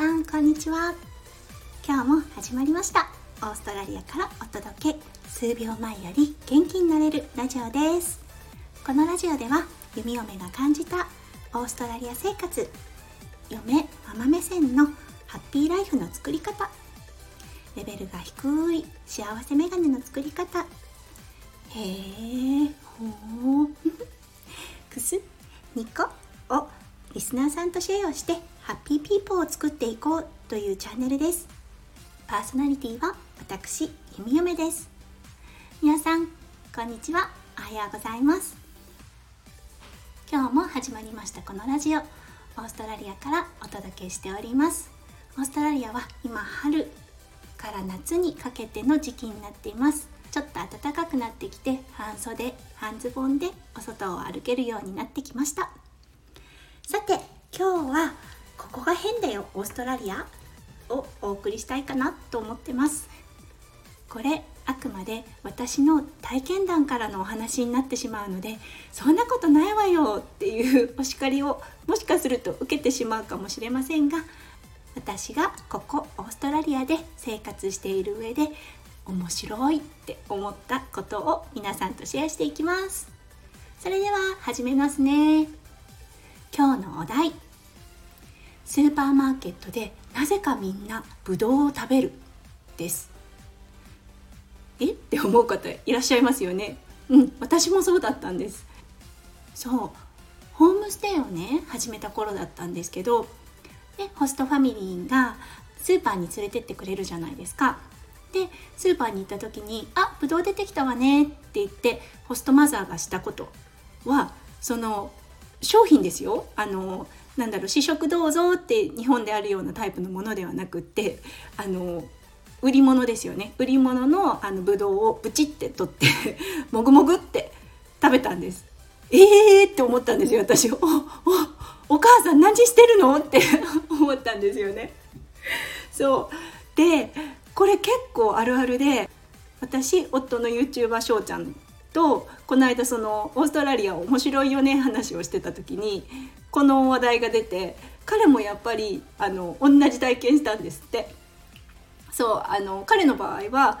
さんこんにちは。今日も始まりました。オーストラリアからお届け。数秒前より元気になれるラジオです。このラジオでは弓嫁が感じたオーストラリア生活。嫁ママ目線のハッピーライフの作り方。レベルが低い幸せメガネの作り方。へえほう くすニコ。リスナーさんとシェアをしてハッピーピーポーを作っていこうというチャンネルです。パーソナリティは私ゆみよめです。皆さんこんにちは。おはようございます。今日も始まりましたこのラジオ。オーストラリアからお届けしております。オーストラリアは今春から夏にかけての時期になっています。ちょっと暖かくなってきて半袖半ズボンでお外を歩けるようになってきました。さて今日はここが変だよオーストラリアをお送りしたいかなと思ってます。これあくまで私の体験談からのお話になってしまうのでそんなことないわよっていうお叱りをもしかすると受けてしまうかもしれませんが私がここオーストラリアで生活している上で面白いって思ったことを皆さんとシェアしていきます。それでは始めますね。今日のお題。スーパーマーケットでなぜかみんなブドウを食べるです。え？って思う方いらっしゃいますよね。うん私もそうだったんです。そう。ホームステイをね始めた頃だったんですけどでホストファミリーがスーパーに連れてってくれるじゃないですか。でスーパーに行った時に「あぶどう出てきたわね」って言ってホストマザーがしたことはその商品ですよ。あのなんだろう試食どうぞって日本であるようなタイプのものではなくってあの売り物ですよね。売り物のあのブドウをブチって取って もぐもぐって食べたんです。えーって思ったんですよ私。おおお母さん何してるのって 思ったんですよね。そう。でこれ結構あるあるで私夫の YouTuber 翔ちゃんとこの間そのオーストラリア面白いよね話をしてた時にこの話題が出て彼もやっぱりあの同じ体験したんですって。そうあの彼の場合は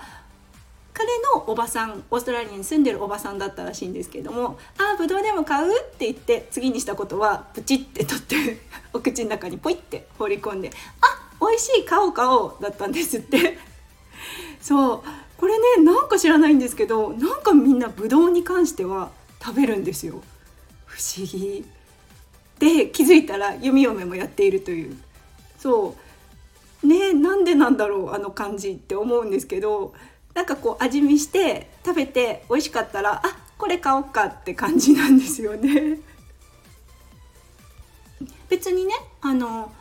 彼のおばさんオーストラリアに住んでるおばさんだったらしいんですけども「ああぶどうでも買う?」って言って次にしたことはプチって取って お口の中にポイって放り込んで「あ美味しい買おう買おう」だったんですって。そう。これねなんか知らないんですけどなんかみんなぶどうに関しては食べるんですよ。不思議。で気づいたら弓嫁もやっているという。そう。ねなんでなんだろうあの感じって思うんですけどなんかこう味見して食べて美味しかったらあこれ買おうかって感じなんですよね。別にねあの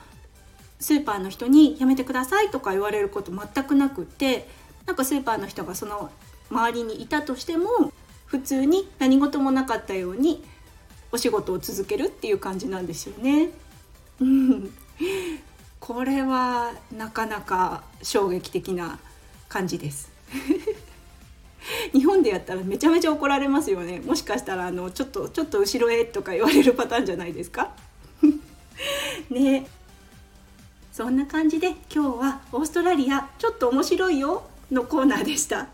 スーパーの人に「やめてください」とか言われること全くなくってなんかスーパーの人がその周りにいたとしても普通に何事もなかったようにお仕事を続けるっていう感じなんですよね。うん、これはなかなか衝撃的な感じです。日本でやったらめちゃめちゃ怒られますよね。もしかしたらあのちょっとちょっと後ろへとか言われるパターンじゃないですか？ね。そんな感じで今日はオーストラリアちょっと面白いよのコーナーでした。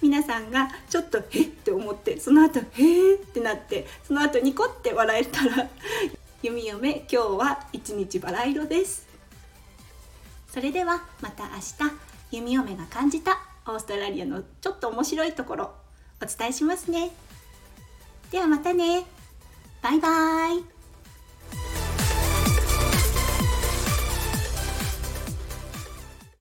皆さんがちょっと「えっ?」て思ってその後「へえ」ってなってその後ニコって笑えたら「弓嫁今日は一日バラ色です」それではまた明日弓嫁が感じたオーストラリアのちょっと面白いところお伝えしますね。ではまたね。バイバーイ。